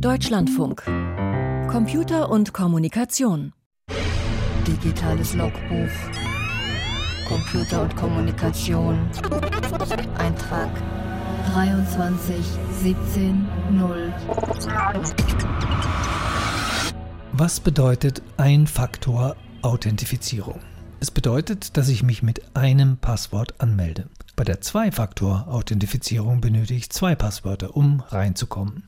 Deutschlandfunk. Computer und Kommunikation. Digitales Logbuch. Computer und Kommunikation. Eintrag 23 17 0. Was bedeutet Ein-Faktor-Authentifizierung? Es bedeutet, dass ich mich mit einem Passwort anmelde. Bei der Zwei-Faktor-Authentifizierung benötige ich zwei Passwörter, um reinzukommen.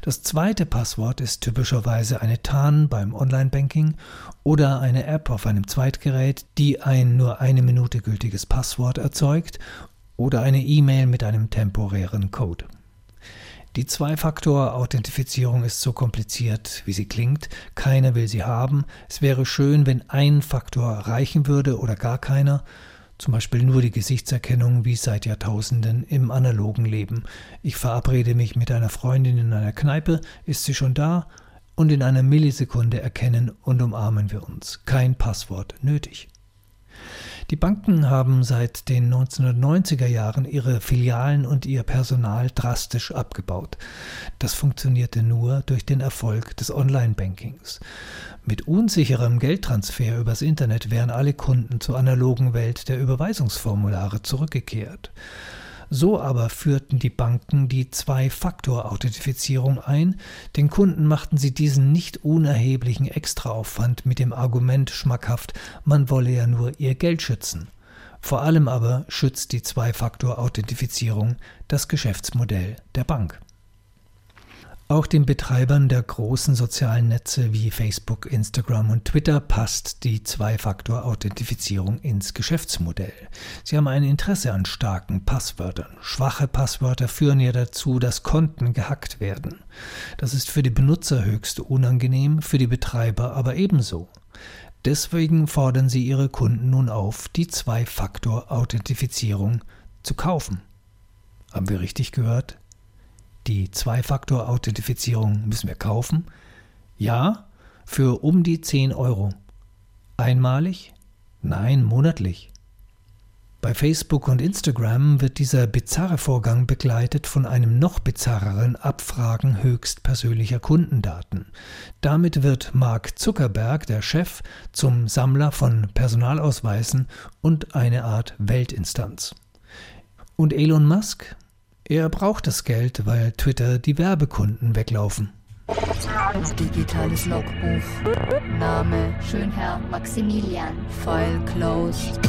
Das zweite Passwort ist typischerweise eine TAN beim Online-Banking oder eine App auf einem Zweitgerät, die ein nur eine Minute gültiges Passwort erzeugt oder eine E-Mail mit einem temporären Code. Die Zwei-Faktor-Authentifizierung ist so kompliziert, wie sie klingt. Keiner will sie haben. Es wäre schön, wenn ein Faktor reichen würde oder gar keiner. Zum Beispiel nur die Gesichtserkennung wie seit Jahrtausenden im analogen Leben. Ich verabrede mich mit einer Freundin in einer Kneipe, ist sie schon da? Und in einer Millisekunde erkennen und umarmen wir uns. Kein Passwort nötig. Die Banken haben seit den 1990er Jahren ihre Filialen und ihr Personal drastisch abgebaut. Das funktionierte nur durch den Erfolg des Online-Bankings. Mit unsicherem Geldtransfer übers Internet wären alle Kunden zur analogen Welt der Überweisungsformulare zurückgekehrt. So aber führten die Banken die Zwei-Faktor-Authentifizierung ein, den Kunden machten sie diesen nicht unerheblichen Extraaufwand mit dem Argument schmackhaft, man wolle ja nur ihr Geld schützen. Vor allem aber schützt die Zwei-Faktor-Authentifizierung das Geschäftsmodell der Bank. Auch den Betreibern der großen sozialen Netze wie Facebook, Instagram und Twitter passt die Zwei-Faktor-Authentifizierung ins Geschäftsmodell. Sie haben ein Interesse an starken Passwörtern. Schwache Passwörter führen ja dazu, dass Konten gehackt werden. Das ist für die Benutzer höchst unangenehm, für die Betreiber aber ebenso. Deswegen fordern sie ihre Kunden nun auf, die Zwei-Faktor-Authentifizierung zu kaufen. Haben wir richtig gehört? Die Zwei-Faktor-Authentifizierung müssen wir kaufen. Ja, für um die 10 Euro. Einmalig? Nein, monatlich. Bei Facebook und Instagram wird dieser bizarre Vorgang begleitet von einem noch bizarreren Abfragen höchst persönlicher Kundendaten. Damit wird Mark Zuckerberg, der Chef, zum Sammler von Personalausweisen und eine Art Weltinstanz. Und Elon Musk? Er braucht das Geld, weil Twitter die Werbekunden weglaufen. Digitales Logbuch. Name Schönherr Maximilian. File closed.